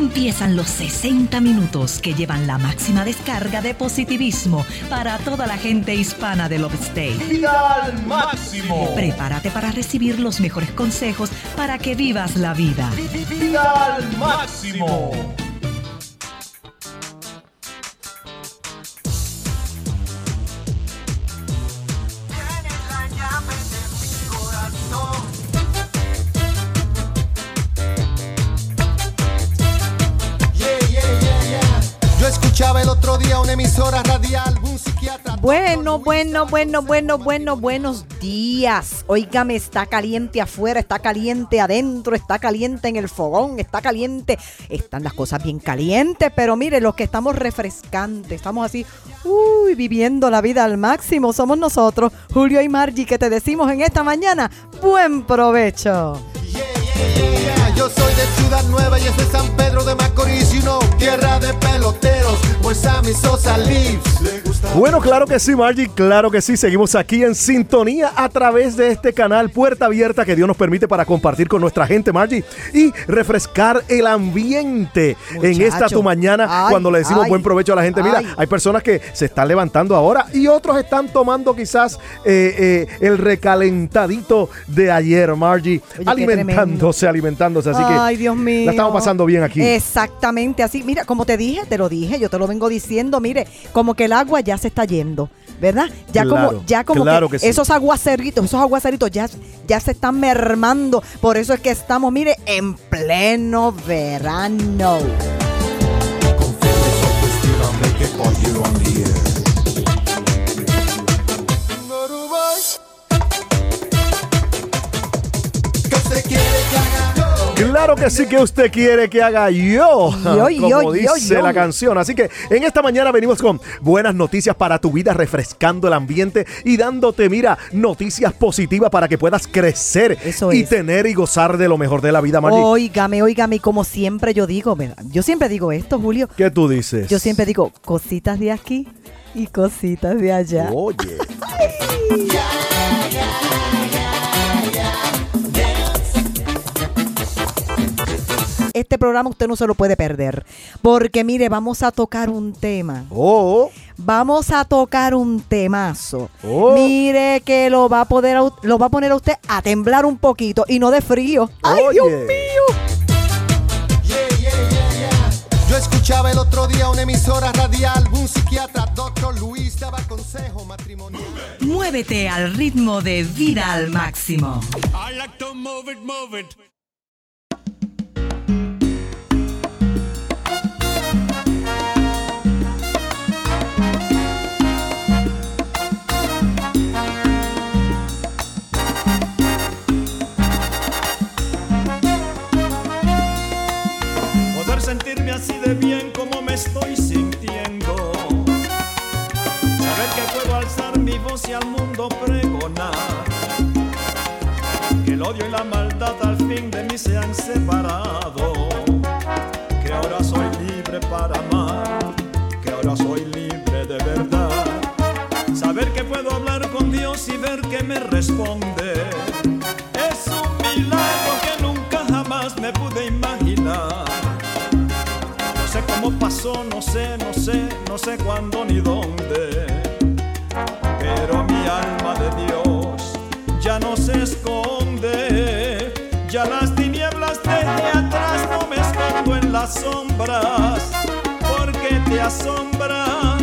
Empiezan los 60 minutos que llevan la máxima descarga de positivismo para toda la gente hispana del Upstate. ¡Vida al máximo! Prepárate para recibir los mejores consejos para que vivas la vida. ¡Vida al máximo! Bueno, bueno, bueno, bueno, bueno, buenos días. Óigame, está caliente afuera, está caliente adentro, está caliente en el fogón, está caliente. Están las cosas bien calientes, pero mire, los que estamos refrescantes, estamos así, uy, viviendo la vida al máximo, somos nosotros, Julio y Margie, que te decimos en esta mañana, buen provecho. Yo soy de Ciudad Nueva y es San Pedro de Macorís, y no tierra de peloteros, pues a mi Sosa Leaves Bueno, claro que sí, Margie, claro que sí. Seguimos aquí en sintonía a través de este canal Puerta Abierta que Dios nos permite para compartir con nuestra gente, Margie, y refrescar el ambiente en esta tu mañana cuando le decimos buen provecho a la gente. Mira, hay personas que se están levantando ahora y otros están tomando quizás eh, eh, el recalentadito de ayer, Margie, alimentándose, alimentándose así que Ay, Dios mío. la estamos pasando bien aquí. Exactamente, así. Mira, como te dije, te lo dije, yo te lo vengo diciendo, mire, como que el agua ya se está yendo. ¿Verdad? Ya como, ya como que, esos aguaceritos, esos aguaceritos ya, ya se están mermando. Por eso es que estamos, mire, en pleno verano. Claro que sí que usted quiere que haga yo, como dice la canción. Así que en esta mañana venimos con buenas noticias para tu vida, refrescando el ambiente y dándote, mira, noticias positivas para que puedas crecer y tener y gozar de lo mejor de la vida, Margie. Óigame, óigame, como siempre yo digo, yo siempre digo esto, Julio. ¿Qué tú dices? Yo siempre digo cositas de aquí y cositas de allá. Oye. este programa usted no se lo puede perder. Porque mire, vamos a tocar un tema. Oh. Vamos a tocar un temazo. Oh. Mire que lo va a poder lo va a poner a usted a temblar un poquito y no de frío. ¡Ay, Dios mío! Yo escuchaba el otro día una emisora radial, un psiquiatra, doctor Luis, daba consejo matrimonial. Muévete al ritmo de vida al máximo. I like to move it, move it. Así de bien como me estoy sintiendo. Saber que puedo alzar mi voz y al mundo pregonar. Que el odio y la maldad al fin de mí se han separado. Que ahora soy libre para amar. Que ahora soy libre de verdad. Saber que puedo hablar con Dios y ver que me responde. Es un milagro que nunca jamás me pude imaginar no sé, no sé, no sé cuándo ni dónde. Pero mi alma de Dios ya no se esconde. Ya las tinieblas dejé atrás, no me escondo en las sombras. Porque te asombras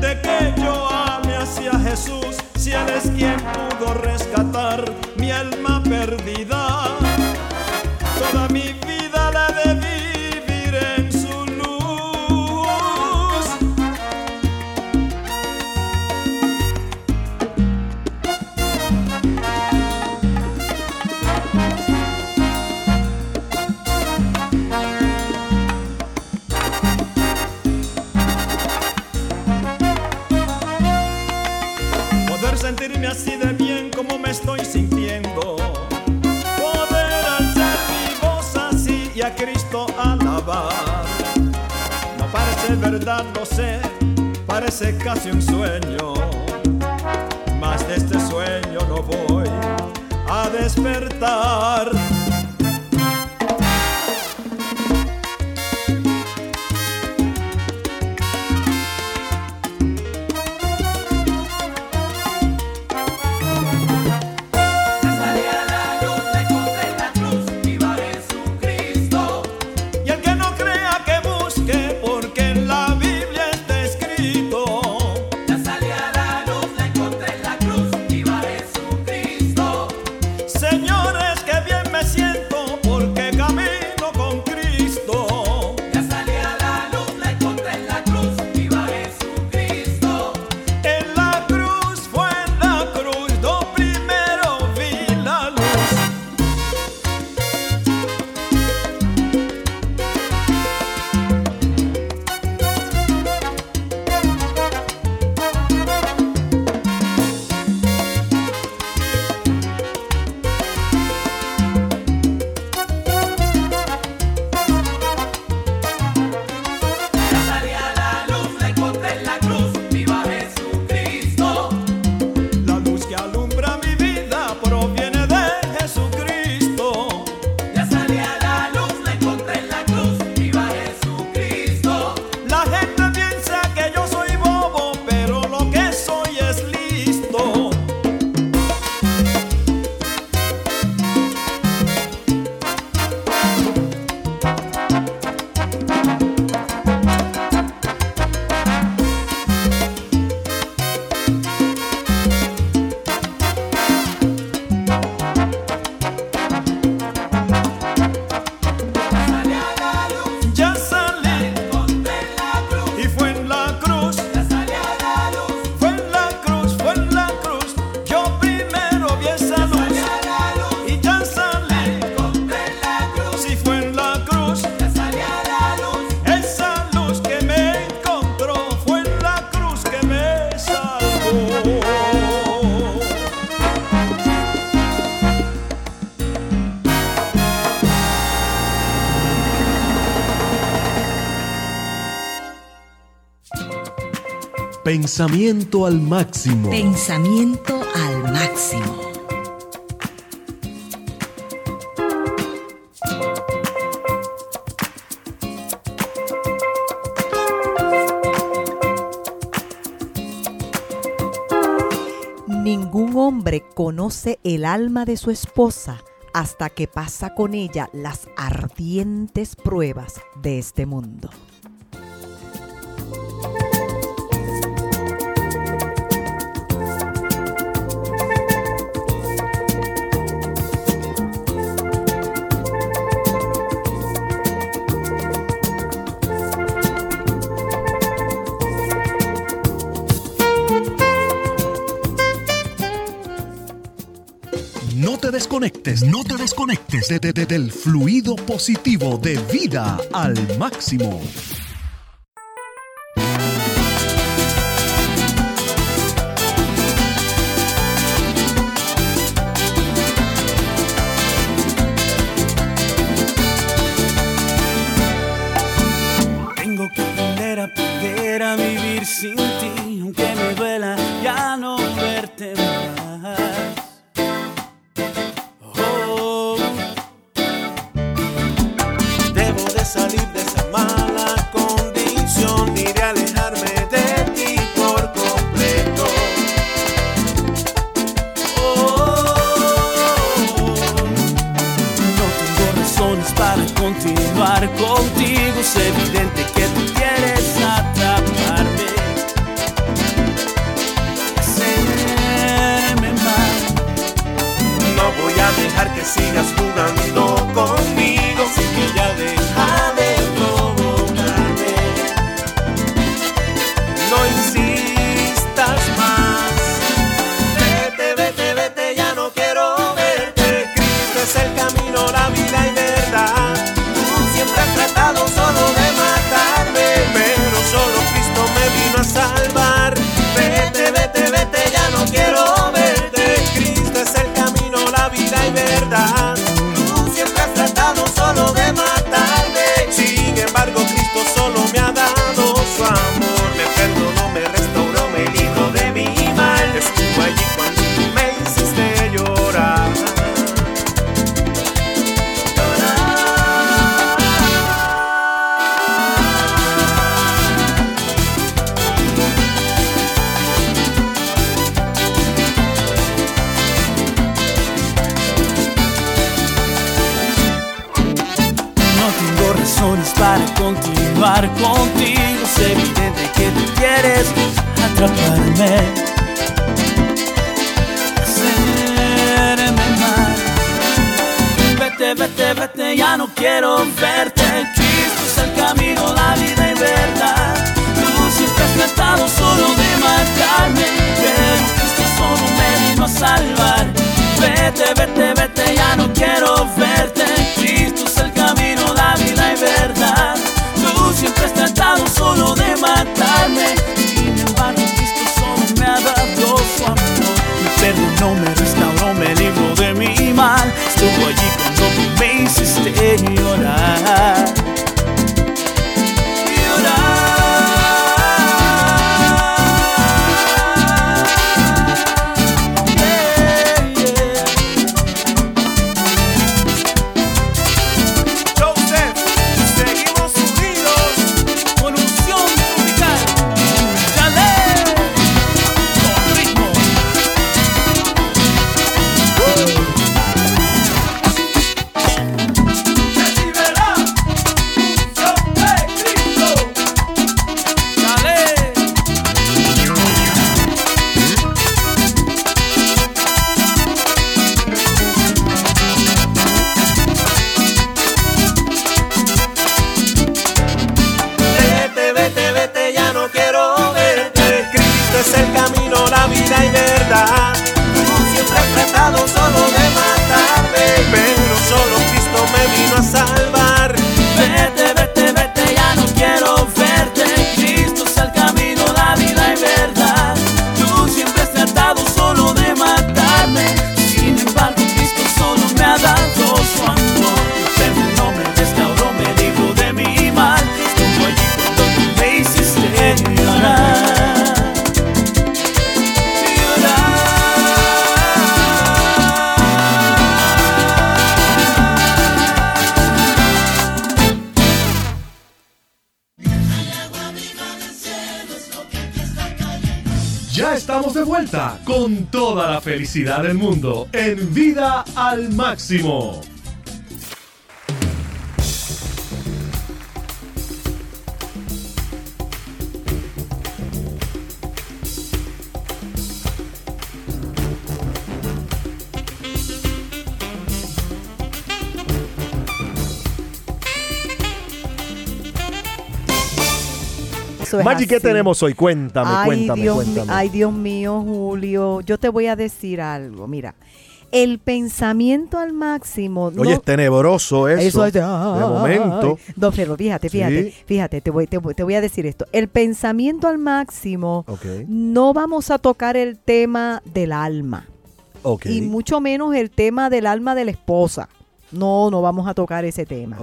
de que yo ame hacia Jesús, si Él es quien pudo rescatar mi alma perdida. Toda mi vida verdad, lo sé, parece casi un sueño. Más de este sueño no voy a despertar. Pensamiento al máximo. Pensamiento al máximo. Ningún hombre conoce el alma de su esposa hasta que pasa con ella las ardientes pruebas de este mundo. desconectes, no te desconectes de, de, de, del fluido positivo de vida al máximo. said felicidad del mundo en Vida al Máximo. Eso es Maggi, ¿qué así. tenemos hoy? Cuéntame, ay, cuéntame, Dios, cuéntame. ay, Dios mío, Julio. Yo te voy a decir algo. Mira, el pensamiento al máximo. Oye, no- es tenebroso eso. Eso es de, de momento. No, pero fíjate, fíjate, Sí. fíjate, te voy, te, voy- te voy a decir esto. El pensamiento al máximo, Ok, no vamos a tocar el tema del alma. ok. Y mucho menos el tema del alma de la esposa. No, no vamos a tocar ese tema.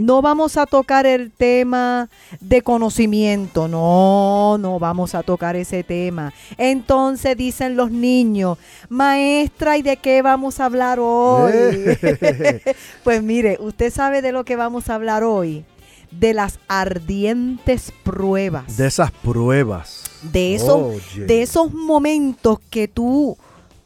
No vamos a tocar el tema de conocimiento, no, no vamos a tocar ese tema. Entonces dicen los niños, maestra, ¿y de qué vamos a hablar hoy? pues mire, usted sabe de lo que vamos a hablar hoy, de las ardientes pruebas, De esas pruebas. de esos, de esos momentos que tú,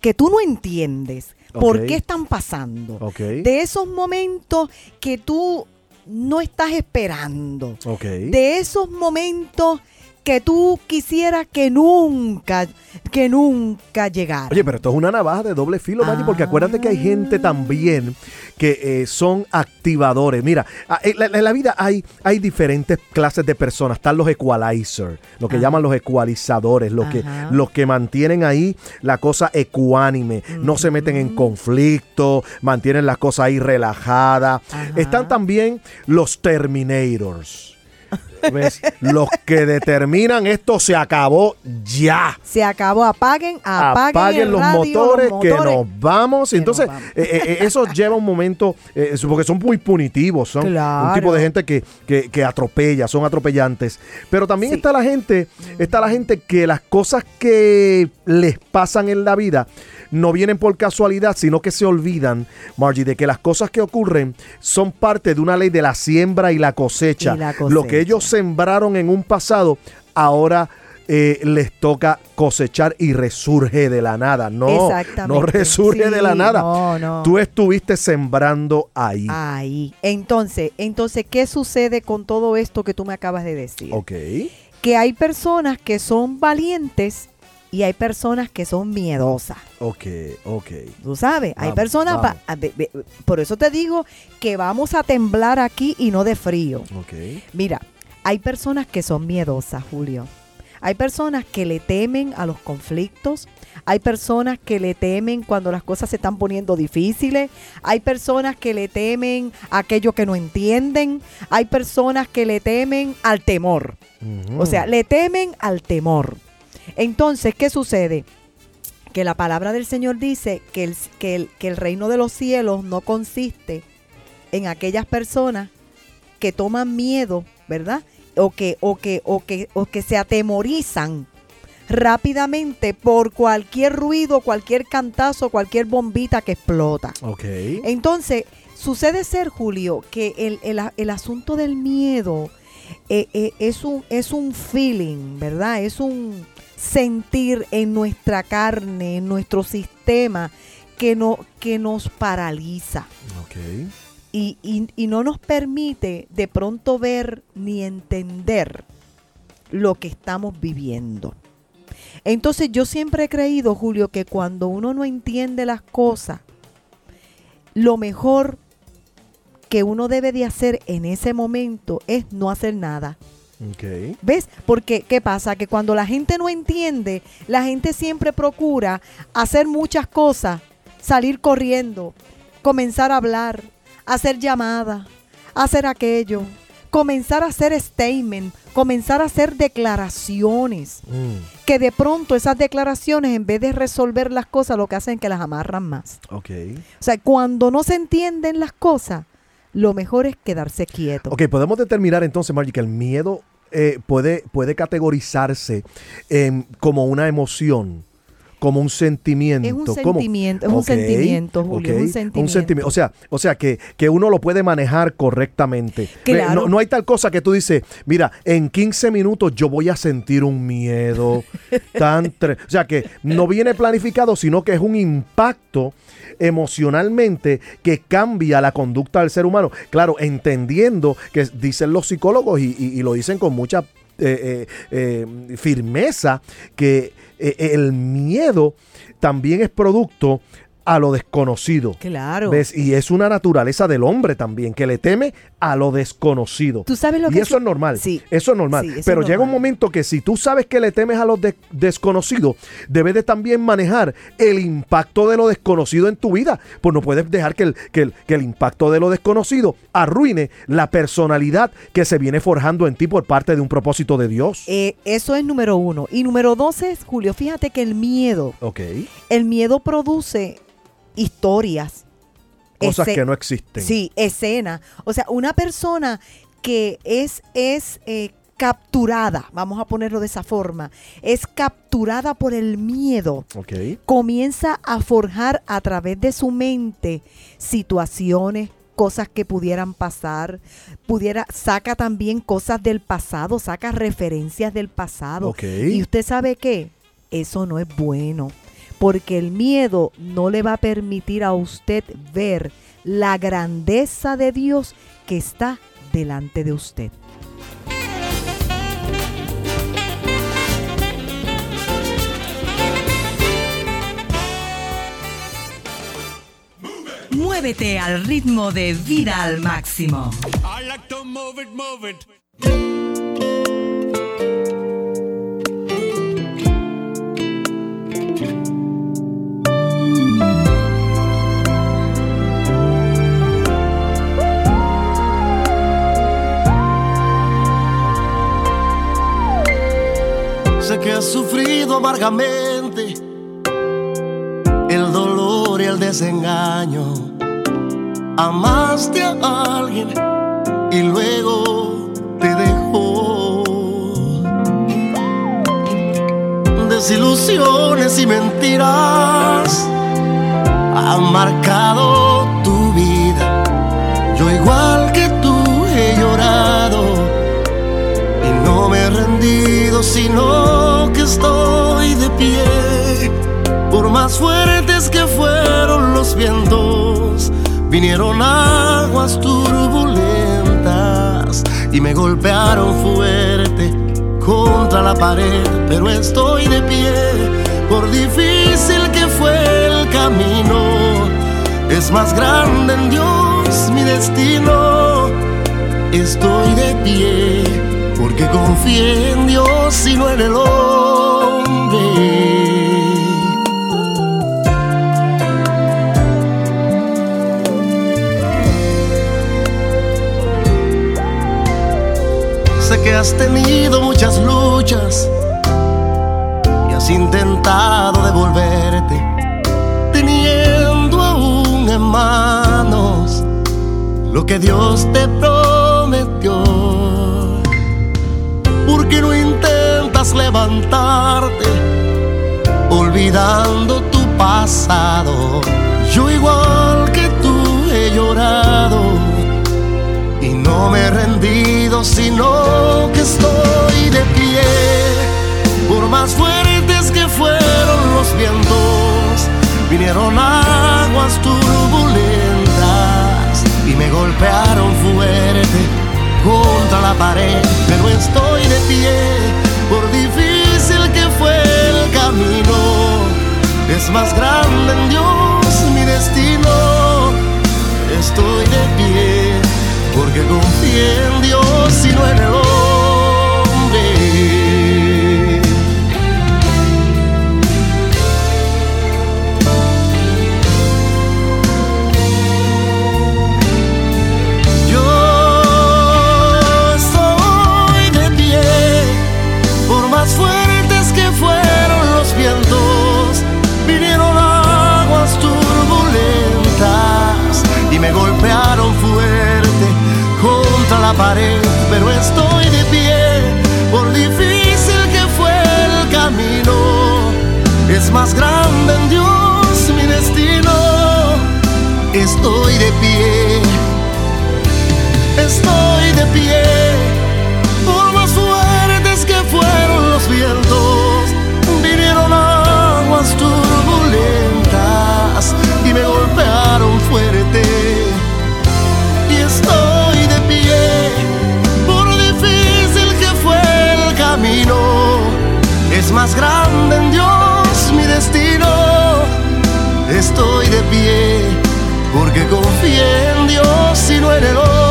que tú no entiendes. ¿Por qué están pasando? De esos momentos que tú no estás esperando, de esos momentos que tú quisieras que nunca, que nunca llegaran. Oye, pero esto es una navaja de doble filo, Maggi, porque acuérdate que hay gente también que eh, son activadores. Mira, ah, en la, en la vida hay, hay diferentes clases de personas. Están los equalizers, lo que Ajá. llaman los ecualizadores, los que, los que mantienen ahí la cosa ecuánime, no se meten en conflicto, mantienen las cosas ahí relajadas. Ajá. Están también los terminators. ¿Ves? Los que determinan esto se acabó ya Se acabó, apaguen, apaguen, apaguen el los, radio, motores, los que nos vamos. Entonces, nos vamos. eh, eh, eh, eso lleva un momento, eh, porque son muy punitivos, son Claro. un tipo de gente que, que, que atropella, son atropellantes. Pero también Sí. está la gente, está la gente que las cosas que les pasan en la vida no vienen por casualidad, sino que se olvidan, Margie, de que las cosas que ocurren son parte de una ley de la siembra y la cosecha. Y la Lo que cosecha. ellos sembraron en un pasado, ahora eh, les toca cosechar y resurge de la nada. No, no resurge de la nada. no, no. Tú estuviste sembrando ahí. Ahí. Entonces, entonces, ¿qué sucede con todo esto que tú me acabas de decir? Ok. Que hay personas que son valientes y hay personas que son miedosas. Ok, ok. Tú sabes, hay personas, pa- por eso te digo que vamos a temblar aquí y no de frío. Ok. Mira, hay personas que son miedosas, Julio. Hay personas que le temen a los conflictos. Hay personas que le temen cuando las cosas se están poniendo difíciles. Hay personas que le temen a aquello que no entienden. Hay personas que le temen al temor. O sea, le temen al temor. Entonces, ¿qué sucede? Que la palabra del Señor dice que el, que el, que el reino de los cielos no consiste en aquellas personas que toman miedo, ¿verdad? O que, o que, o que, o que se atemorizan rápidamente por cualquier ruido, cualquier cantazo, cualquier bombita que explota. Ok. Entonces, sucede ser, Julio, que el, el- el asunto del miedo eh, eh, es, un, es un feeling, ¿verdad? Es un sentir en nuestra carne, en nuestro sistema, que, no, que nos paraliza Ok. Y, y- y no nos permite de pronto ver ni entender lo que estamos viviendo. Entonces yo siempre he creído, Julio, que cuando uno no entiende las cosas, lo mejor que uno debe de hacer en ese momento es no hacer nada. Ok. ¿Ves? Porque, ¿qué pasa? Que cuando la gente no entiende, la gente siempre procura hacer muchas cosas, salir corriendo, comenzar a hablar, hacer llamadas, hacer aquello, comenzar a hacer statement, comenzar a hacer declaraciones, Mm, que de pronto esas declaraciones, en vez de resolver las cosas, lo que hacen es que las amarran más. ok. O sea, cuando no se entienden las cosas, lo mejor es quedarse quieto. Ok, podemos determinar entonces, Margie, que el miedo eh, puede, puede categorizarse em, como una emoción. Como un sentimiento. Es un ¿Cómo? sentimiento, es un sentimiento, Julio, es un sentimiento. sentimi- O sea, o sea que, que uno lo puede manejar correctamente. Claro. No, no hay tal cosa que tú dices, mira, en 15 minutos yo voy a sentir un miedo tan... tre-". O sea, que no viene planificado, sino que es un impacto emocionalmente que cambia la conducta del ser humano. Claro, entendiendo que dicen los psicólogos y, y- y lo dicen con mucha eh, eh, eh, firmeza que el miedo también es producto a lo desconocido. Claro. ¿Ves? Y es una naturaleza del hombre también, que le teme a lo desconocido. Tú sabes lo y que eso es normal. Sí. Eso es normal. Sí, eso es Pero llega un momento que si tú sabes que le temes a lo de- desconocido, debes de también manejar el impacto de lo desconocido en tu vida. Pues no puedes dejar que el, que el- que el impacto de lo desconocido arruine la personalidad que se viene forjando en ti por parte de un propósito de Dios. Eh, eso es número uno. Y número dos es, Julio, fíjate que el miedo, ok. el miedo produce historias. Cosas que no existen. Sí, escena. O sea, una persona que es, es eh, capturada, vamos a ponerlo de esa forma, es capturada por el miedo, Ok. comienza a forjar a través de su mente situaciones, cosas que pudieran pasar, pudiera, saca también cosas del pasado, saca referencias del pasado. Ok. Y usted sabe qué, eso no es bueno, porque el miedo no le va a permitir a usted ver la grandeza de Dios que está delante de usted. Muévete al ritmo de vida al máximo. I like to move it, move it. Que has sufrido amargamente el dolor y el desengaño. Amaste a alguien y luego te dejó. Desilusiones y mentiras han marcado tu vida. Yo igual que tú he llorado y no me he rendido, sino que estoy de pie. Por más fuertes que fueron los vientos, vinieron aguas turbulentas y me golpearon fuerte contra la pared, pero estoy de pie. Por difícil que fue el camino, es más grande en Dios mi destino. Estoy de pie confié en Dios y no en el hombre. Sé que has tenido muchas luchas y has intentado devolverte, teniendo aún en manos lo que Dios te prometió. ¿Por qué no intentas levantarte olvidando tu pasado? Yo igual que tú he llorado y no me he rendido, sino que estoy de pie. Por más fuertes que fueron los vientos, vinieron aguas turbulentas y me golpearon fuerte contra la pared, pero estoy de pie. Por difícil que fue el camino, es más grande en Dios mi destino. Estoy de pie porque confié en Dios y no en pero estoy de pie, por difícil que fue el camino, es más grande Dios mi destino. Estoy de pie, estoy de pie. Porque confié en Dios y no en el hombre.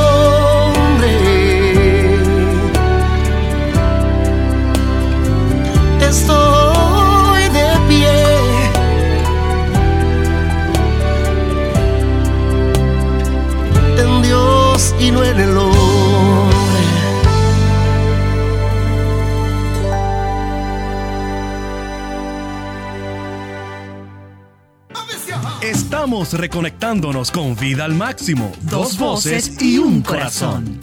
Reconectándonos con vida al máximo. Dos voces y un corazón.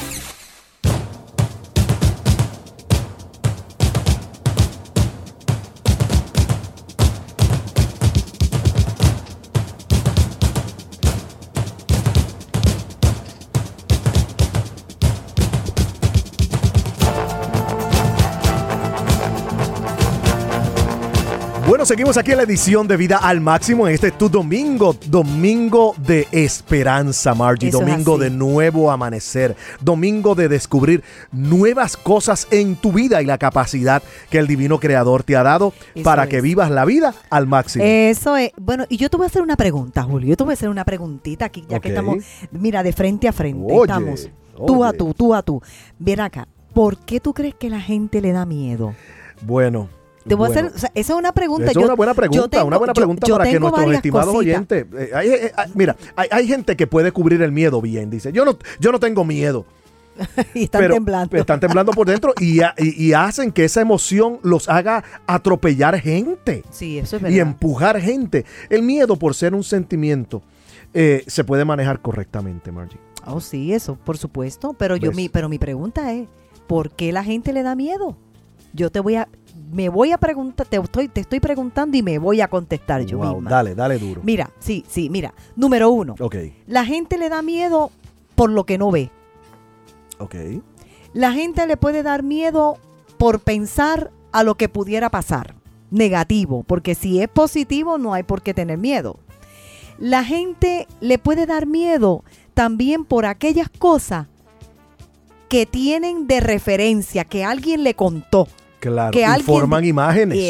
Seguimos aquí en la edición de Vida al Máximo en este tu domingo, domingo de esperanza, Margie, Eso es domingo de nuevo amanecer, domingo de descubrir nuevas cosas en tu vida y la capacidad que el divino creador te ha dado Eso para es. que vivas la vida al máximo. Eso es. Bueno, y yo te voy a hacer una pregunta, Julio. Yo te voy a hacer una preguntita aquí, ya que estamos, mira, de frente a frente. Oye, estamos. Tú a tú, tú a tú. Ven acá. ¿Por qué tú crees que la gente le da miedo? Bueno. Te voy bueno. a hacer, o sea, esa es una pregunta. Esa es una buena pregunta, tengo- una buena pregunta yo para que nuestros estimados cositas. oyentes. eh, hay- eh, hay- mira, hay, hay gente que puede cubrir el miedo bien, dice. Yo no, yo no tengo miedo. y están pero temblando. Están temblando por dentro y, ha- y- y hacen que esa emoción los haga atropellar gente Sí, eso es y verdad. empujar gente. El miedo, por ser un sentimiento, eh, se puede manejar correctamente, Margie. Oh, sí, eso, por supuesto. Pero yo ¿Ves? mi, pero mi pregunta es, ¿por qué la gente le da miedo? Yo te voy a, me voy a preguntar, te estoy, te estoy preguntando y me voy a contestar yo Wow, misma. dale, dale duro. Mira, sí, sí, mira. Número uno, Ok, la gente le da miedo por lo que no ve. ok. La gente le puede dar miedo por pensar a lo que pudiera pasar. Negativo, porque si es positivo no hay por qué tener miedo. La gente le puede dar miedo también por aquellas cosas que tienen de referencia, que alguien le contó. Claro, Que alguien- forman imágenes. Y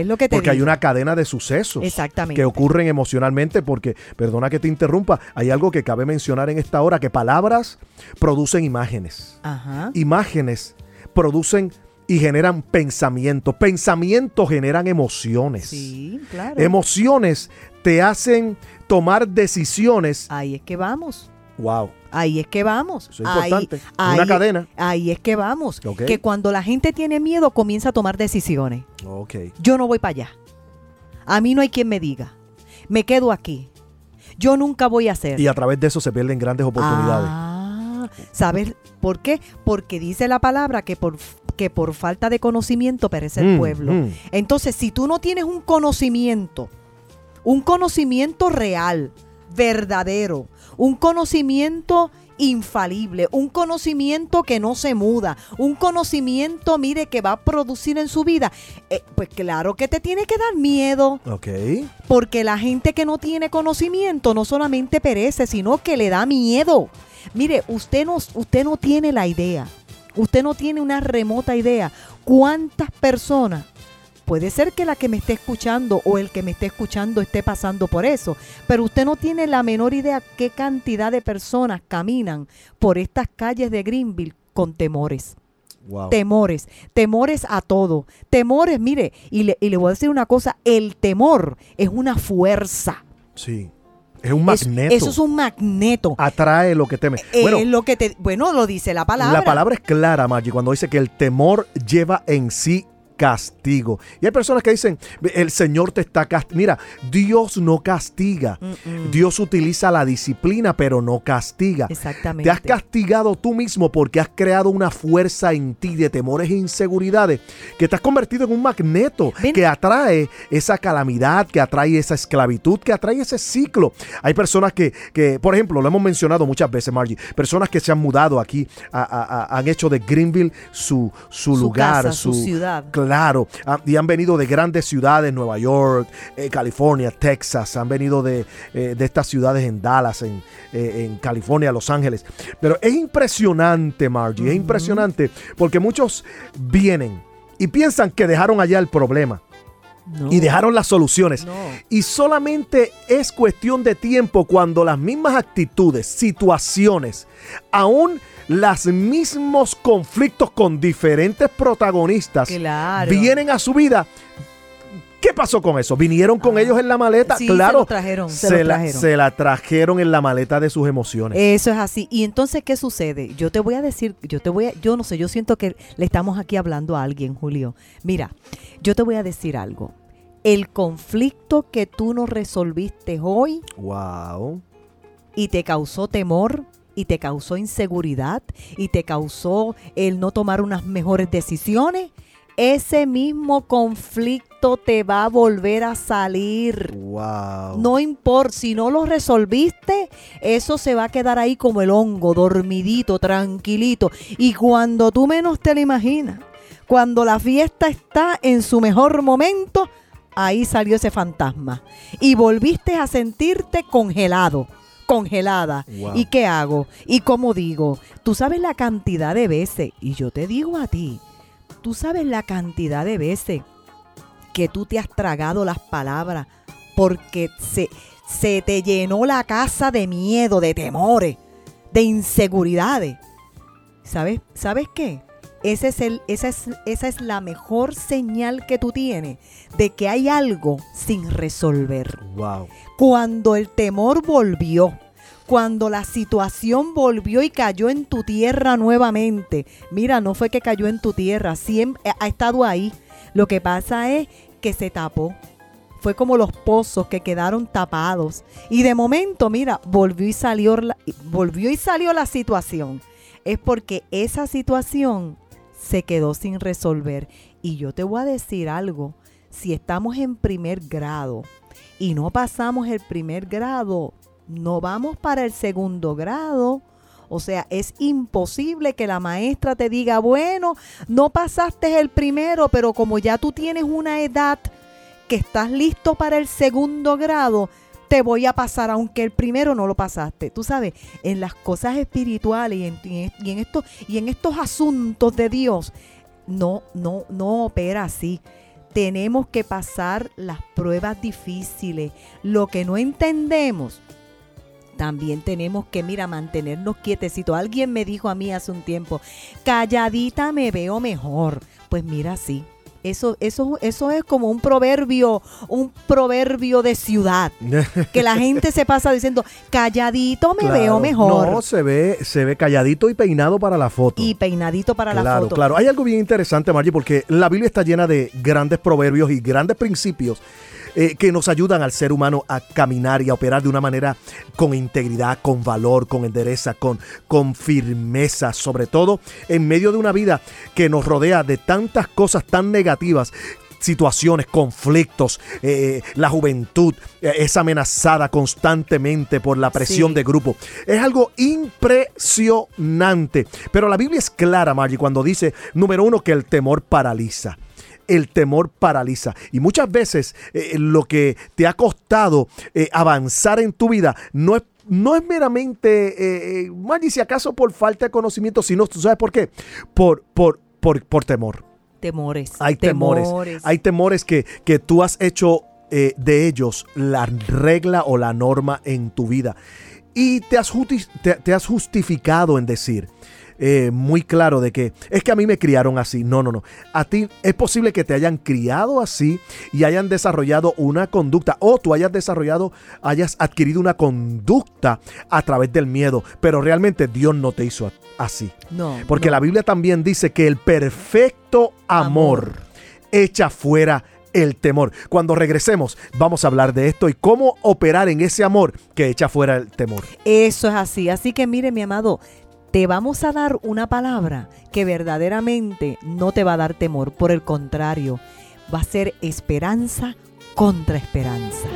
es lo que te Porque hay una cadena de sucesos. Exactamente. que ocurren emocionalmente porque, perdona que te interrumpa, hay algo que cabe mencionar en esta hora, que palabras producen imágenes. Ajá. Imágenes producen y generan pensamientos. Pensamientos generan emociones. Sí, claro. Emociones te hacen tomar decisiones. Ahí es que vamos. Wow. Ahí es que vamos. Eso es Ahí- importante. ahí- Una cadena. Ahí es que vamos. Que cuando la gente tiene miedo comienza a tomar decisiones. Ok. Yo no voy para allá. A mí no hay quien me diga. Me quedo aquí. Yo nunca voy a hacer. Y a través de eso se pierden grandes oportunidades. Ah, ¿sabes por qué? Porque dice la palabra que por, que por falta de conocimiento perece el Mm, pueblo. mm. Entonces, si tú no tienes un conocimiento, un conocimiento real, verdadero, un conocimiento infalible, un conocimiento que no se muda, un conocimiento, mire, que va a producir en su vida, eh, pues claro que te tiene que dar miedo. Ok. Porque la gente que no tiene conocimiento no solamente perece, sino que le da miedo. Mire, usted no, usted no tiene la idea. Usted no tiene una remota idea. ¿Cuántas personas? Puede ser que la que me esté escuchando o el que me esté escuchando esté pasando por eso, pero usted no tiene la menor idea qué cantidad de personas caminan por estas calles de Greenville con temores Wow. temores, temores a todo, temores, mire, y le, y le voy a decir una cosa, el temor es una fuerza. Sí. Es un Es- magneto. eso es un magneto. Atrae lo que teme. Es Bueno, lo que te, bueno, lo dice la palabra. La palabra es clara, Maggie, cuando dice que el temor lleva en sí castigo. Y hay personas que dicen, el Señor te está castigando. Mira, Dios no castiga. Dios utiliza la disciplina, pero no castiga. Exactamente. Te has castigado tú mismo porque has creado una fuerza en ti de temores e inseguridades que te has convertido en un magneto Ven. que atrae esa calamidad, que atrae esa esclavitud, que atrae ese ciclo. Hay personas que, que, por ejemplo, lo hemos mencionado muchas veces, Margie, personas que se han mudado aquí, a- a- a- han hecho de Greenville su, su, Su lugar, casa, su ciudad. Claro, ah, y han venido de grandes ciudades, Nueva York, eh, California, Texas, han venido de, eh, de estas ciudades en Dallas, en, eh, en California, Los Ángeles. Pero es impresionante, Margie, es impresionante porque muchos vienen y piensan que dejaron allá el problema No. y dejaron las soluciones. No. Y solamente es cuestión de tiempo cuando las mismas actitudes, situaciones, aún los mismos conflictos con diferentes protagonistas Claro. vienen a su vida. ¿Qué pasó con eso? ¿Vinieron con Ah. ellos en la maleta? Sí, se claro. lo trajeron, se lo la, trajeron. se la trajeron en la maleta de sus emociones. Eso es así. Y entonces, ¿qué sucede? Yo te voy a decir, yo te voy a, yo no sé, yo siento que le estamos aquí hablando a alguien, Julio. Mira, yo te voy a decir algo. El conflicto que tú no resolviste hoy wow. y te causó temor y te causó inseguridad y te causó el no tomar unas mejores decisiones, ese mismo conflicto te va a volver a salir. Wow. No importa, si no lo resolviste, eso se va a quedar ahí como el hongo, dormidito, tranquilito. Y cuando tú menos te lo imaginas, cuando la fiesta está en su mejor momento, ahí salió ese fantasma. Y volviste a sentirte congelado, congelada. Wow. ¿Y qué hago? ¿Y cómo digo? Tú sabes la cantidad de veces, y yo te digo a ti, tú sabes la cantidad de veces que tú te has tragado las palabras porque se, se te llenó la casa de miedo, de temores, de inseguridades. ¿Sabes? ¿Sabes qué? Ese es el, esa, es, esa es la mejor señal que tú tienes de que hay algo sin resolver. Wow. Cuando el temor volvió, cuando la situación volvió y cayó en tu tierra nuevamente. Mira, no fue que cayó en tu tierra, siempre ha estado ahí. Lo que pasa es que se tapó. Fue como los pozos que quedaron tapados. Y de momento, mira, volvió y salió la, volvió y salió la situación. Es porque esa situación se quedó sin resolver. Y yo te voy a decir algo. Si estamos en primer grado y no pasamos el primer grado, no vamos para el segundo grado. O sea, es imposible que la maestra te diga, bueno, no pasaste el primero, pero como ya tú tienes una edad que estás listo para el segundo grado, te voy a pasar, aunque el primero no lo pasaste. Tú sabes, en las cosas espirituales y en, estos asuntos de Dios, no, no, no opera así. Tenemos que pasar las pruebas difíciles. Lo que no entendemos, también tenemos que, mira, mantenernos quietecitos. Alguien me dijo a mí hace un tiempo, calladita me veo mejor. Pues mira, sí. Eso, eso, eso es como un proverbio, un proverbio de ciudad. Que la gente se pasa diciendo, calladito me Claro. veo mejor. No, se ve, se ve calladito y peinado para la foto. y peinadito para la claro, foto. claro. Hay algo bien interesante, Margie, porque la Biblia está llena de grandes proverbios y grandes principios eh, que nos ayudan al ser humano a caminar y a operar de una manera con integridad, con valor, con endereza, con, con firmeza, sobre todo en medio de una vida que nos rodea de tantas cosas tan negativas situaciones, conflictos, eh, la juventud eh, es amenazada constantemente por la presión Sí. de grupo. Es algo impresionante. Pero la Biblia es clara, Margie, cuando dice, número uno, que el temor paraliza. El temor paraliza. Y muchas veces eh, lo que te ha costado eh, avanzar en tu vida no es no es meramente, eh, eh, Margie, si acaso por falta de conocimiento, sino, ¿tú sabes por qué? Por, por, por, por temor. Temores. Hay temores. Hay temores que, que tú has hecho eh, de ellos la regla o la norma en tu vida. Y te has, te has justificado en decir eh, muy claro de que es que a mí me criaron así. No, no, no. A ti es posible que te hayan criado así y hayan desarrollado una conducta o tú hayas desarrollado, hayas adquirido una conducta a través del miedo, pero realmente Dios no te hizo así. No. Porque la Biblia también dice que el perfecto amor, amor. echa fuera el temor. Cuando regresemos, vamos a hablar de esto y cómo operar en ese amor que echa fuera el temor. Eso es así. Así que mire, mi amado, te vamos a dar una palabra que verdaderamente no te va a dar temor, por el contrario, va a ser esperanza contra esperanza.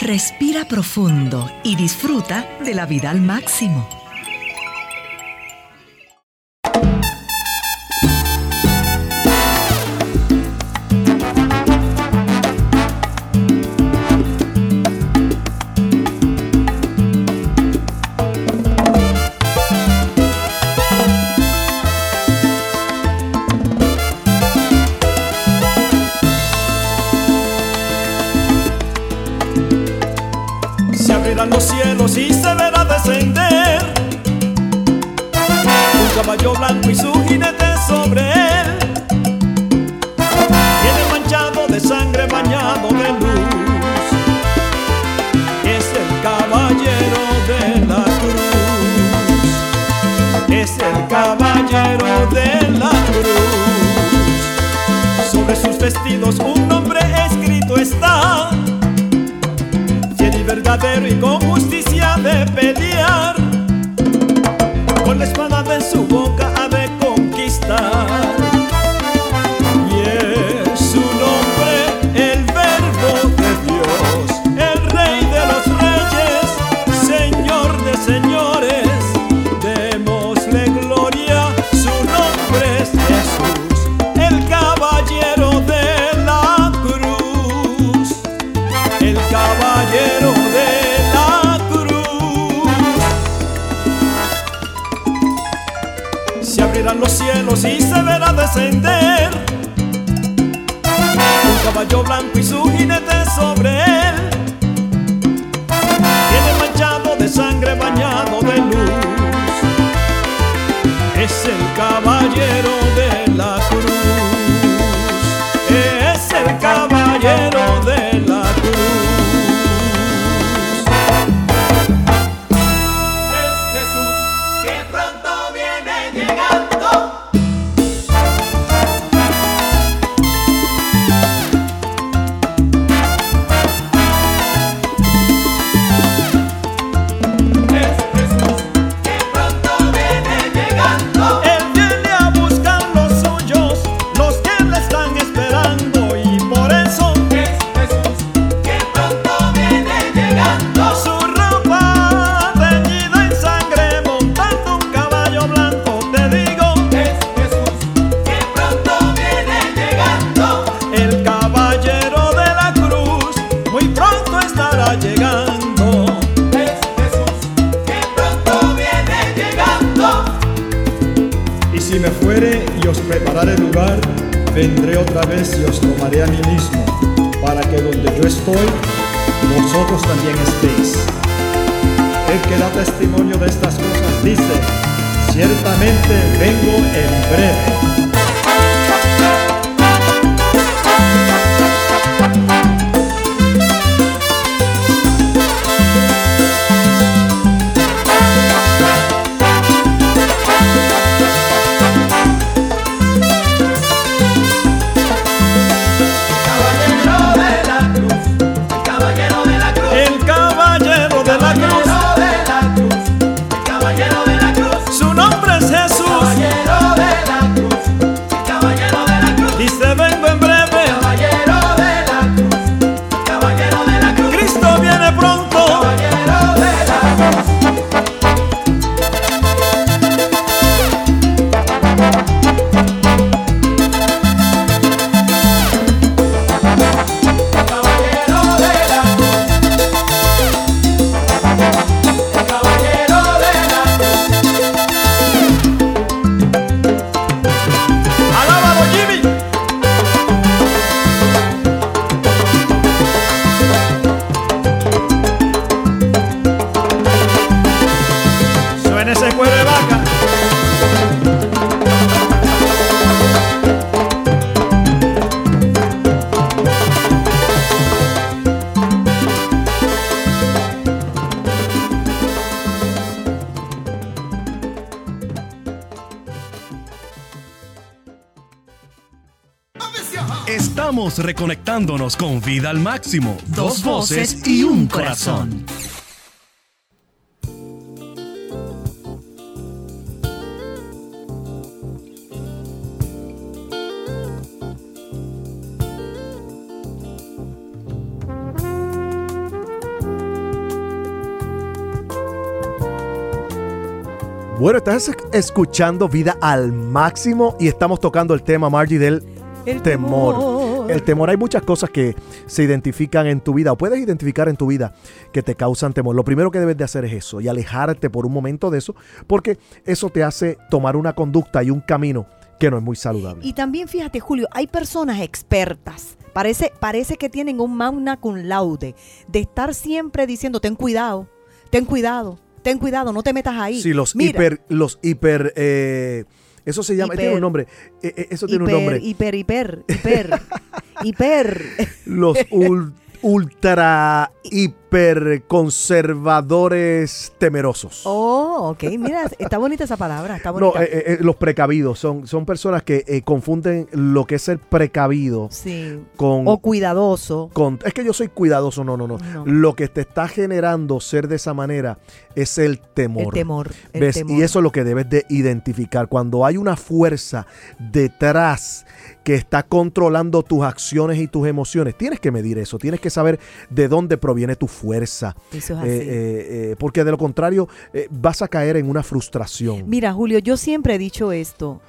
Respira profundo y disfruta de la vida al máximo. Reconectándonos con vida al máximo. Dos voces y un corazón. Bueno, estás es- escuchando Vida al Máximo y estamos tocando el tema, Margie, del El temor. temor. El temor, hay muchas cosas que se identifican en tu vida o puedes identificar en tu vida que te causan temor. Lo primero que debes de hacer es eso y alejarte por un momento de eso porque eso te hace tomar una conducta y un camino que no es muy saludable. Y también fíjate, Julio, hay personas expertas. Parece, parece que tienen un magna cum laude de estar siempre diciendo, ten cuidado, ten cuidado, ten cuidado, no te metas ahí. Sí, los Mira, hiper, los hiper, eh, eso se llama, Hiper- tiene un nombre, eh, eh, eso tiene un nombre. hiper, hiper, hiper, hiper. los ul- ultra hiper conservadores temerosos. Oh, ok, mira, está bonita esa palabra, está No, bonita. eh, eh, eh, los precavidos son, son personas que eh, confunden lo que es ser precavido sí. con, O cuidadoso. con- Es que yo soy cuidadoso, no, no, no, No. Lo que te está generando ser de esa manera es el temor. El temor. el ¿Ves? temor. Y eso es lo que debes de identificar. Cuando hay una fuerza detrás que está controlando tus acciones y tus emociones, tienes que medir eso. Tienes que saber de dónde proviene tu fuerza. Eso es así. Eh, eh, eh, porque de lo contrario eh, vas a caer en una frustración. Mira, Julio, yo siempre he dicho esto.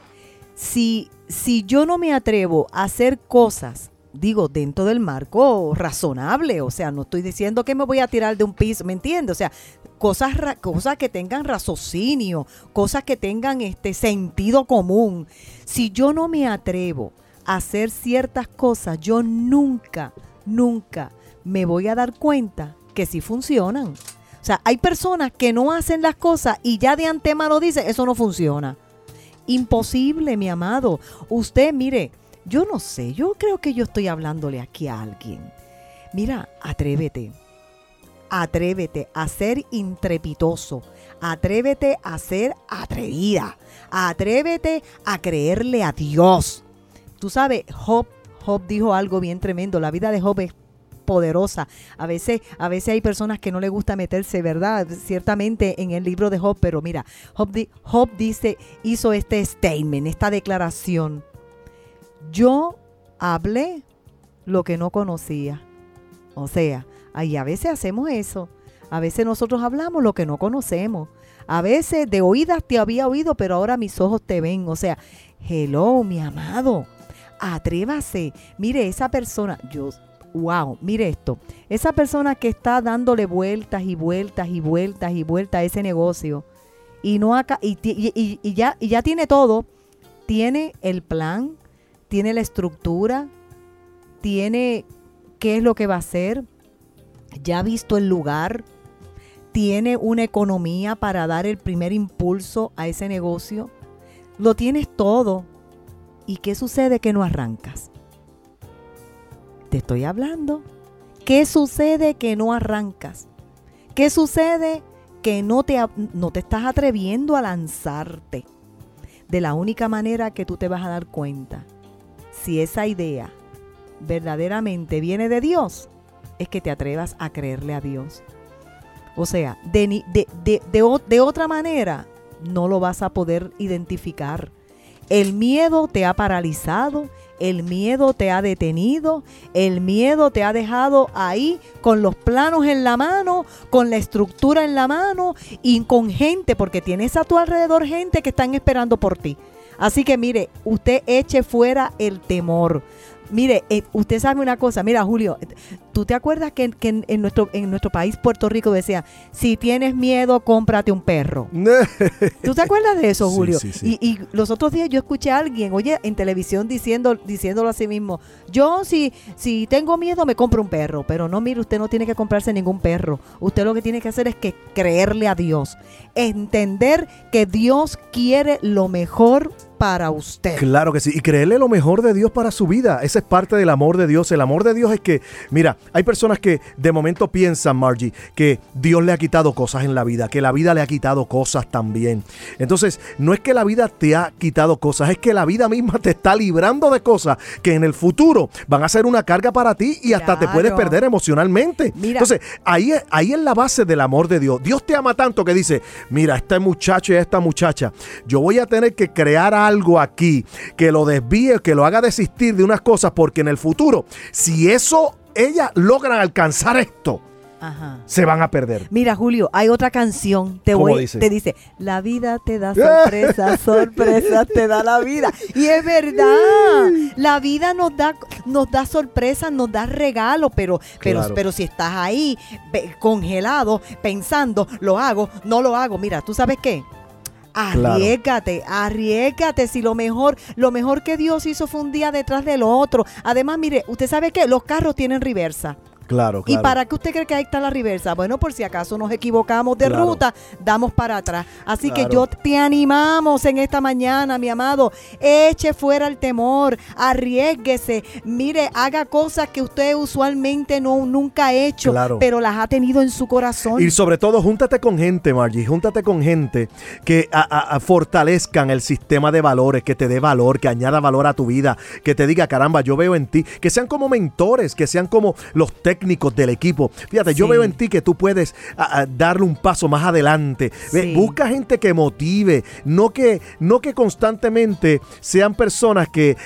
Si, si yo no me atrevo a hacer cosas, digo, dentro del marco razonable, o sea, no estoy diciendo que me voy a tirar de un piso, ¿me entiendes? O sea, cosas, ra- cosas que tengan raciocinio, cosas que tengan este sentido común. Si yo no me atrevo a hacer ciertas cosas, yo nunca, nunca me voy a dar cuenta que sí funcionan. O sea, hay personas que no hacen las cosas y ya de antemano dicen, eso no funciona. Imposible, mi amado. Usted, mire, yo no sé, yo creo que yo estoy hablándole aquí a alguien. Mira, atrévete. Atrévete a ser intrepitoso. Atrévete a ser atrevida. Atrévete a creerle a Dios. Tú sabes, Job, Job dijo algo bien tremendo. La vida de Job es poderosa. A veces, a veces hay personas que no le gusta meterse, ¿verdad? Ciertamente en el libro de Job, pero mira, Job, Job dice, hizo este statement, esta declaración. Yo hablé lo que no conocía. O sea, ahí a veces hacemos eso. A veces nosotros hablamos lo que no conocemos. A veces de oídas te había oído, pero ahora mis ojos te ven. O sea, hello, mi amado. Atrévase. Mire, esa persona, yo, wow, mire esto. Esa persona que está dándole vueltas y vueltas y vueltas y vueltas a ese negocio y no acá y, ya y ya tiene todo, tiene el plan, tiene la estructura, tiene qué es lo que va a hacer, ya ha visto el lugar, tiene una economía para dar el primer impulso a ese negocio, lo tienes todo. ¿Y qué sucede que no arrancas? Te estoy hablando. ¿Qué sucede que no arrancas? ¿Qué sucede que no te, no te estás atreviendo a lanzarte? De la única manera que tú te vas a dar cuenta si esa idea verdaderamente viene de Dios, es que te atrevas a creerle a Dios. O sea, de, de, de- de otra manera no lo vas a poder identificar. El miedo te ha paralizado, el miedo te ha detenido, el miedo te ha dejado ahí con los planos en la mano, con la estructura en la mano y con gente, porque tienes a tu alrededor gente que están esperando por ti. Así que mire, usted eche fuera el temor. Mire, eh, usted sabe una cosa, mira Julio, ¿tú te acuerdas que, que en, en nuestro, en nuestro país, Puerto Rico, decía, si tienes miedo, cómprate un perro? ¿Tú te acuerdas de eso, Sí, Julio? sí, sí. Y, y los otros días yo escuché a alguien, oye, en televisión diciendo, diciéndolo a sí mismo, yo si, si tengo miedo me compro un perro, pero no, mire, usted no tiene que comprarse ningún perro. Usted lo que tiene que hacer es que creerle a Dios, entender que Dios quiere lo mejor para usted. Claro que sí, y creerle lo mejor de Dios para su vida. Esa es parte del amor de Dios. El amor de Dios es que, mira, hay personas que de momento piensan, Margie, que Dios le ha quitado cosas en la vida, que la vida le ha quitado cosas también. Entonces, no es que la vida te ha quitado cosas, es que la vida misma te está librando de cosas que en el futuro van a ser una carga para ti y hasta te puedes perder emocionalmente. Mira. Entonces, ahí, ahí es la base del amor de Dios. Dios te ama tanto que dice, mira, este muchacho y esta muchacha, yo voy a tener que crear algo aquí que lo desvíe, que lo haga desistir de unas cosas, porque en el futuro, si eso, ellas logran alcanzar esto, Ajá. se van a perder. Mira, Julio, hay otra canción. Te ¿Cómo voy, dice? te dice, la vida te da sorpresas, sorpresas te da la vida. Y es verdad, la vida nos da, nos da sorpresas, nos da regalos, pero, pero, Claro. pero si estás ahí congelado, pensando, lo hago, no lo hago. Mira, ¿tú sabes qué? Claro. Arriesgate, arriesgate. Si lo mejor, lo mejor que Dios hizo fue un día detrás del otro. Además, mire, usted sabe que los carros tienen reversa. Claro, ¿Y para qué usted cree que ahí está la reversa? Bueno, por si acaso nos equivocamos de Claro. ruta, damos para atrás. Así que yo te animamos en esta mañana, mi amado. Eche fuera el temor, arriesguese. Mire, haga cosas que usted usualmente no nunca ha hecho, Claro. pero las ha tenido en su corazón. Y sobre todo, júntate con gente, Margie, júntate con gente que a- a- a fortalezcan el sistema de valores, que te dé valor, que añada valor a tu vida, que te diga, caramba, yo veo en ti, que sean como mentores, que sean como los técnicos del equipo. Fíjate, yo veo en ti que tú puedes a- a, darle un paso más adelante. Sí. Busca gente que motive, no que, no que constantemente sean personas que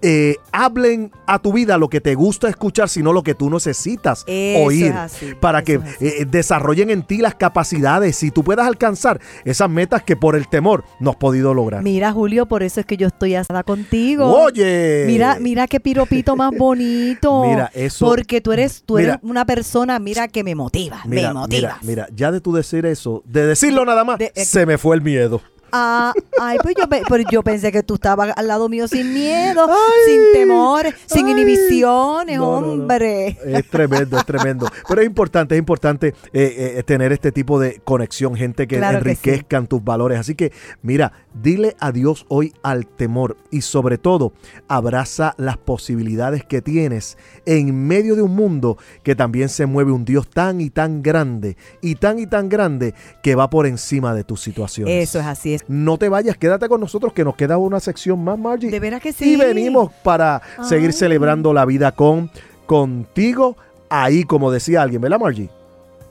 eh, hablen a tu vida lo que te gusta escuchar, sino lo que tú necesitas Eso oír así, para que eh, desarrollen en ti las capacidades y tú puedas alcanzar esas metas que por el temor no has podido lograr. Mira, Julio, por eso es que yo estoy asada contigo. Oye. Mira, mira qué piropito más bonito. Mira, eso- Porque tú eres, tú Mira. eres una persona, mira, que me motiva, Mira, me motivas. mira, mira, ya de tú decir eso, de decirlo nada más, De- eh, se me fue el miedo. Ah, ay, pues yo, pe- pero yo pensé que tú estabas al lado mío sin miedo, sin temores, sin ay. inhibiciones, No, no, no. hombre. Es tremendo, es tremendo. Pero es importante, es importante eh, eh, tener este tipo de conexión, gente que Claro que enriquezcan tus valores. Así que, mira, dile adiós hoy al temor y sobre todo, abraza las posibilidades que tienes en medio de un mundo que también se mueve un Dios tan y tan grande y tan y tan grande que va por encima de tus situaciones. Eso es así. Es. No te vayas, quédate con nosotros que nos queda una sección más, Margie. De veras que sí. Y venimos para seguir celebrando la vida con contigo ahí, como decía alguien, ¿verdad, Margie?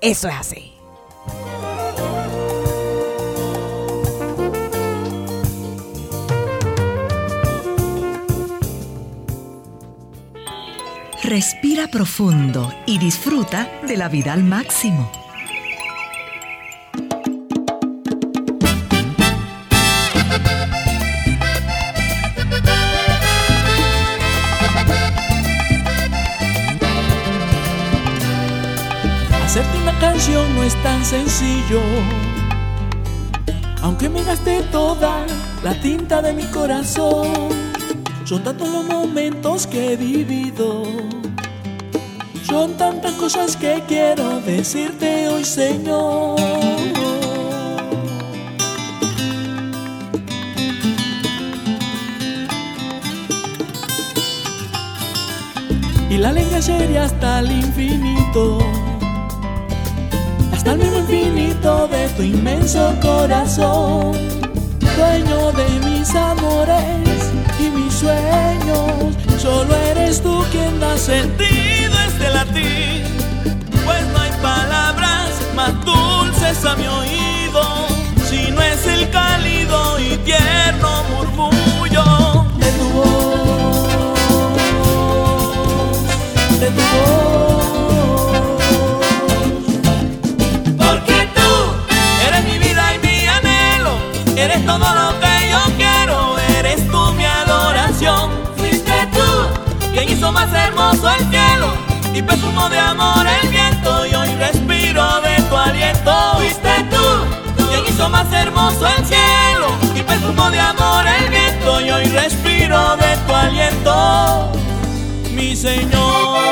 Eso es así. Respira profundo y disfruta de la vida al máximo. Hacerte una canción no es tan sencillo. Aunque me gasté toda la tinta de mi corazón, son tantos los momentos que he vivido. Son tantas cosas que quiero decirte hoy, Señor. Y la alegría sería hasta el infinito hasta el mismo infinito de tu inmenso corazón, dueño de mis amores y mis sueños. Solo eres tú quien da sentido este latir, pues no hay palabras más dulces a mi oído, si no es el cálido y tierno murmullo de tu voz, de tu voz. Eres todo lo que yo quiero, eres tú mi adoración. Fuiste tú quien hizo más hermoso el cielo y perfumó de amor el viento y hoy respiro de tu aliento. Fuiste tú quien hizo más hermoso el cielo y perfumó de amor el viento y hoy respiro de tu aliento, mi Señor.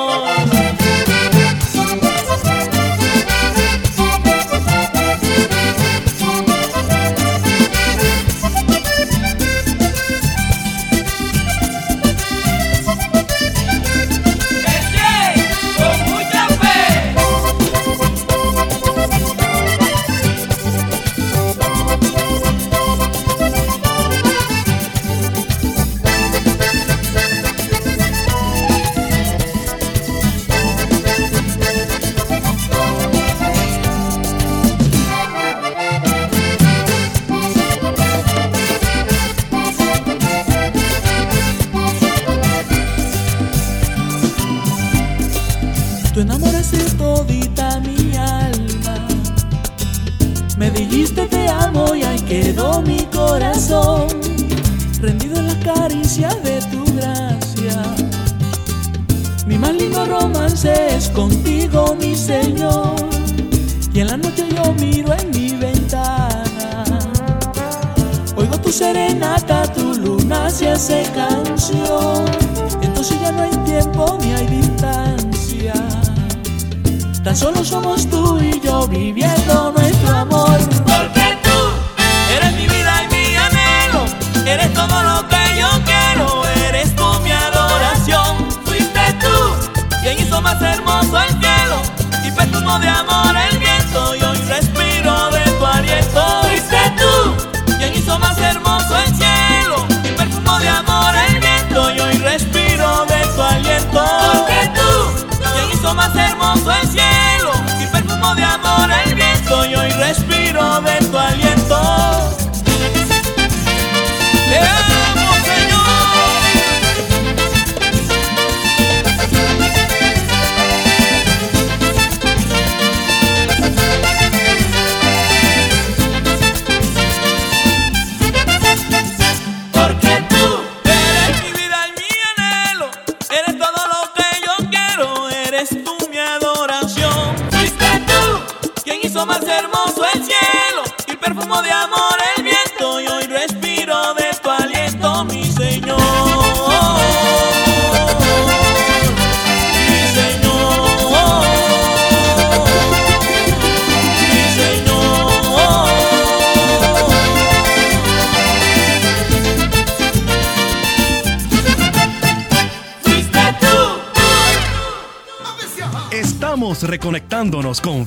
Entonces ya no hay tiempo ni hay distancia. Tan solo somos tú y yo viviendo nuestro amor. Hermoso el cielo y perfumo de amor el viento. Y hoy respiro de tu aliento.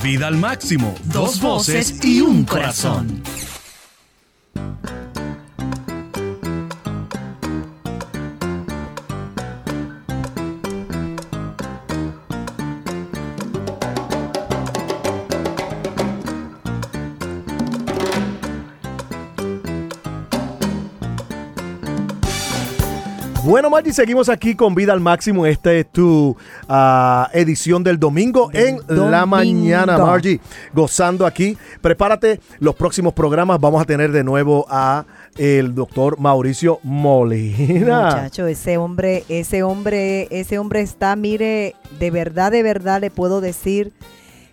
Vida al máximo. Dos voces y un corazón. Margie, seguimos aquí con Vida al Máximo. Esta es tu ah, edición del domingo en la mañana, Margie. Gozando aquí. Prepárate, los próximos programas vamos a tener de nuevo a el doctor Mauricio Molina. Muchacho, ese hombre, ese hombre, ese hombre está, mire, de verdad, de verdad le puedo decir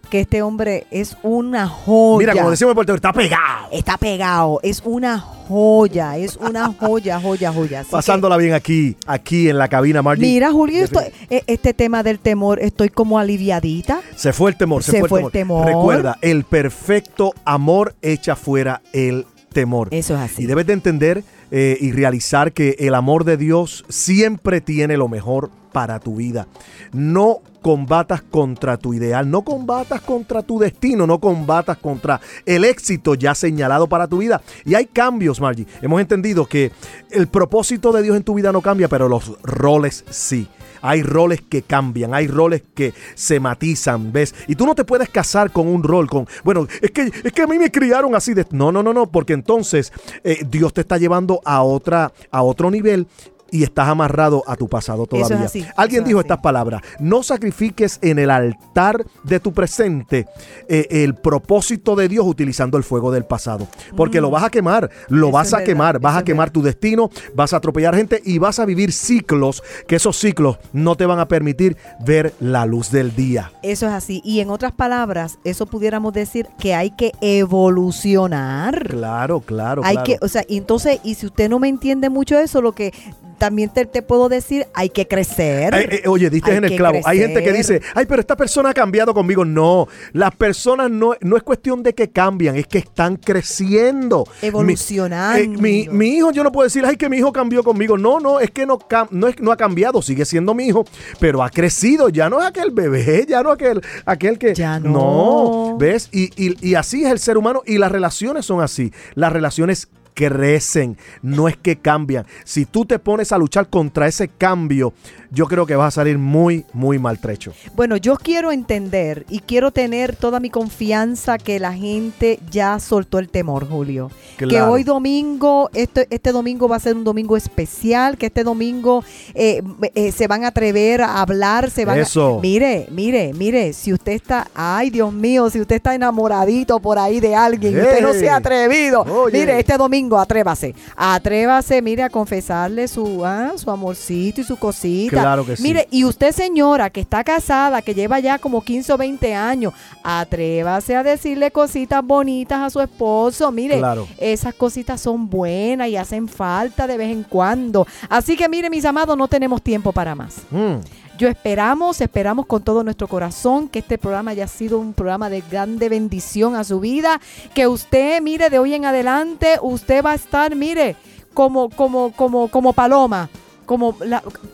que este hombre es una joya. Mira, como decimos en Puerto Rico, está pegado. Está pegado, es una joya, es una joya, joya, joya. Así que- Pasándola bien aquí, aquí en la cabina, Margie. Mira, Julio, estoy- e- este tema del temor, estoy como aliviadita. Se fue el temor, se, Se fue, fue el temor. Recuerda, el perfecto amor echa fuera el temor. Eso es así. Y debes de entender eh, y realizar que el amor de Dios siempre tiene lo mejor para tu vida. No combatas contra tu ideal, no combatas contra tu destino, no combatas contra el éxito ya señalado para tu vida. Y hay cambios, Margie. Hemos entendido que el propósito de Dios en tu vida no cambia, pero los roles sí. Hay roles que cambian, hay roles que se matizan, ¿ves? Y tú no te puedes casar con un rol, con, bueno, es que, es que a mí me criaron así. No, no, no, no, porque entonces eh, Dios te está llevando a, otra, a otro nivel y estás amarrado a tu pasado es todavía. así, Alguien dijo así. estas palabras, no sacrifiques en el altar de tu presente eh, el propósito de Dios utilizando el fuego del pasado, porque lo vas a quemar, lo Mm. Eso vas a verdad, quemar, vas a quemar tu destino, vas a atropellar gente y vas a vivir ciclos que esos ciclos no te van a permitir ver la luz del día. Eso es así. Y en otras palabras, eso pudiéramos decir que hay que evolucionar. Claro, claro, hay claro. que, o sea, entonces, y si usted no me entiende mucho eso, lo que también te, te puedo decir, hay que crecer. Ay, eh, oye, diste Hay en el clavo. Hay gente que dice, ay, pero esta persona ha cambiado conmigo. No, las personas no, no es cuestión de que cambian, es que están creciendo. Mi- Evolucionando. eh, Mi, mi hijo, yo no puedo decir, ay, que mi hijo cambió conmigo. No, no, es que no, no, es, no ha cambiado, sigue siendo mi hijo, pero ha crecido. Ya no es aquel bebé, ya no aquel, aquel que... Ya no. ¿ves? Y, y- y así es el ser humano y las relaciones son así. Las relaciones crecen, no es que cambian. Si tú te pones a luchar contra ese cambio, yo creo que vas a salir muy, muy maltrecho. Bueno, yo quiero entender y quiero tener toda mi confianza que la gente ya soltó el temor, Julio. Que hoy domingo, este, este domingo va a ser un domingo especial, que este domingo eh, eh, se van a atrever a hablar, se van a- Eso. Mire, mire, mire, si usted está, ay Dios mío, si usted está enamoradito por ahí de alguien, usted no se ha atrevido, Oye. mire, este domingo atrévase, atrévase, mire, a confesarle su, ah, su amorcito y su cosita. Claro que sí. Mire, y usted, señora, que está casada, que lleva ya como 15 o 20 años, atrévase a decirle cositas bonitas a su esposo. Mire, Claro. esas cositas son buenas y hacen falta de vez en cuando. Así que, mire, mis amados, no tenemos tiempo para más. Mm. Yo esperamos, esperamos con todo nuestro corazón que este programa haya sido un programa de grande bendición a su vida. Que usted, mire, de hoy en adelante, usted va a estar, mire, como, como, como, como paloma. Como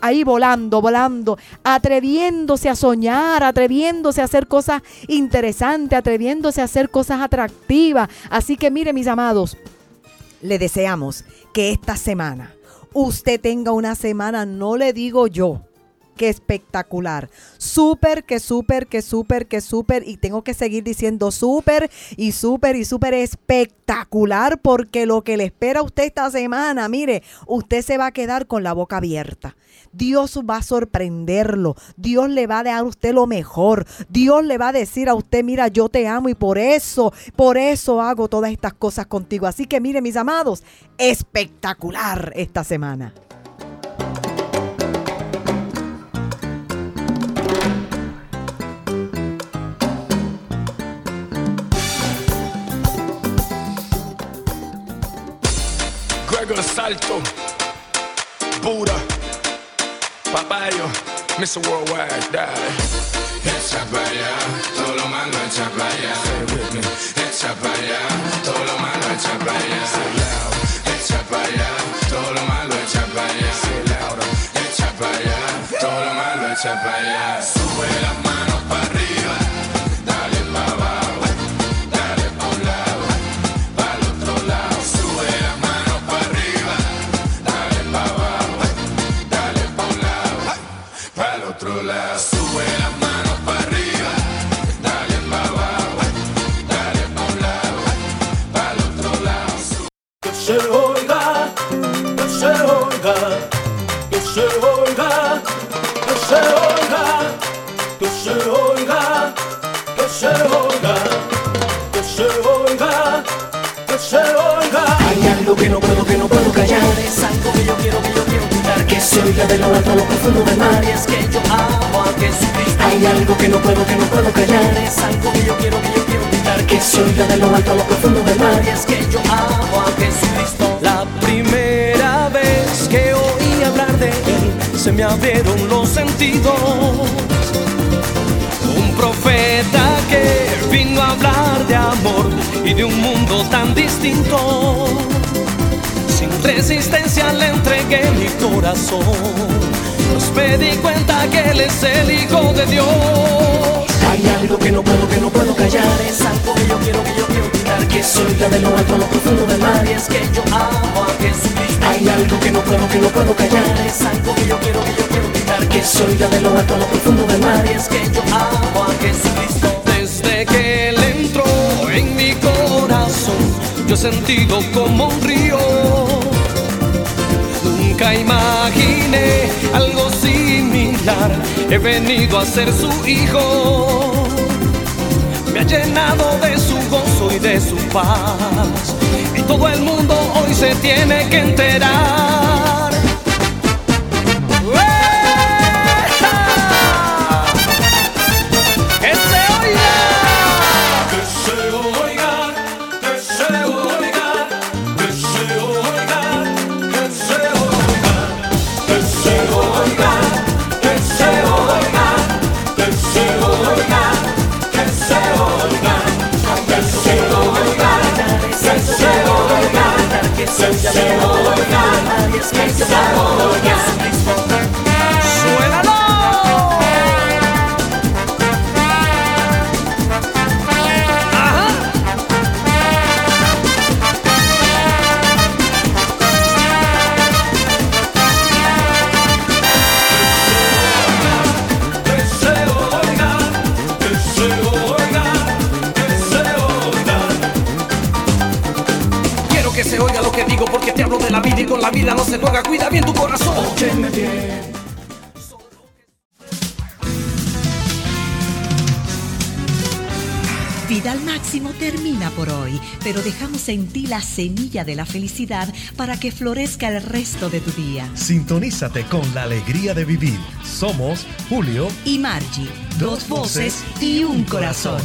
ahí volando, volando, atreviéndose a soñar, atreviéndose a hacer cosas interesantes, atreviéndose a hacer cosas atractivas. Así que mire, mis amados, le deseamos que esta semana usted tenga una semana, no le digo yo, que espectacular. Súper, que súper, que súper, que súper. Y tengo que seguir diciendo súper y súper y súper espectacular porque lo que le espera a usted esta semana, mire, usted se va a quedar con la boca abierta. Dios va a sorprenderlo. Dios le va a dar a usted lo mejor. Dios le va a decir a usted, mira, yo te amo y por eso, por eso hago todas estas cosas contigo. Así que mire, mis amados, espectacular esta semana. Gregor Salto, Buddha, Papayo, Mr. Worldwide, dale. Echa para allá, todo lo malo echa para allá. Echa para allá, todo lo malo echa para allá. Echa para allá, todo lo malo echa para allá. Echa todo lo malo echa para allá. Sube las gritar Que se oiga de lo alto a lo profundo del mar. Y es que yo amo a Jesucristo. Hay algo que no puedo, que no puedo callar. Es algo que yo quiero, que yo quiero gritar Que se oiga de lo alto a lo profundo del mar. Y es que yo amo a Jesucristo. La primera vez que oí hablar de él, se me abrieron los sentidos. Un profeta que vino a hablar de amor y de un mundo tan distinto. Sin resistencia le entregué mi corazón. Pues me di cuenta que él es el Hijo de Dios. Hay algo que no puedo, que no puedo callar. Es algo que yo quiero, que yo quiero gritar Que se oiga de lo alto lo profundo del mar. Y es que yo amo a Jesucristo. Hay algo que no puedo, que no puedo callar. Es algo que yo quiero, que yo quiero gritar Que se oiga de lo alto lo profundo del mar. Y es que yo amo a Jesucristo. Desde que sentido como un río. Nunca imaginé algo similar. He venido a ser su hijo. Me ha llenado de su gozo y de su paz. Y todo el mundo hoy se tiene que enterar. serce Boga, serce Boga. La vida no se juega. Cuida bien tu corazón. Óyeme bien. Vida al máximo termina por hoy, pero dejamos en ti la semilla de la felicidad para que florezca el resto de tu día. Sintonízate con la alegría de vivir. Somos Julio Y Margie, dos voces y un corazón.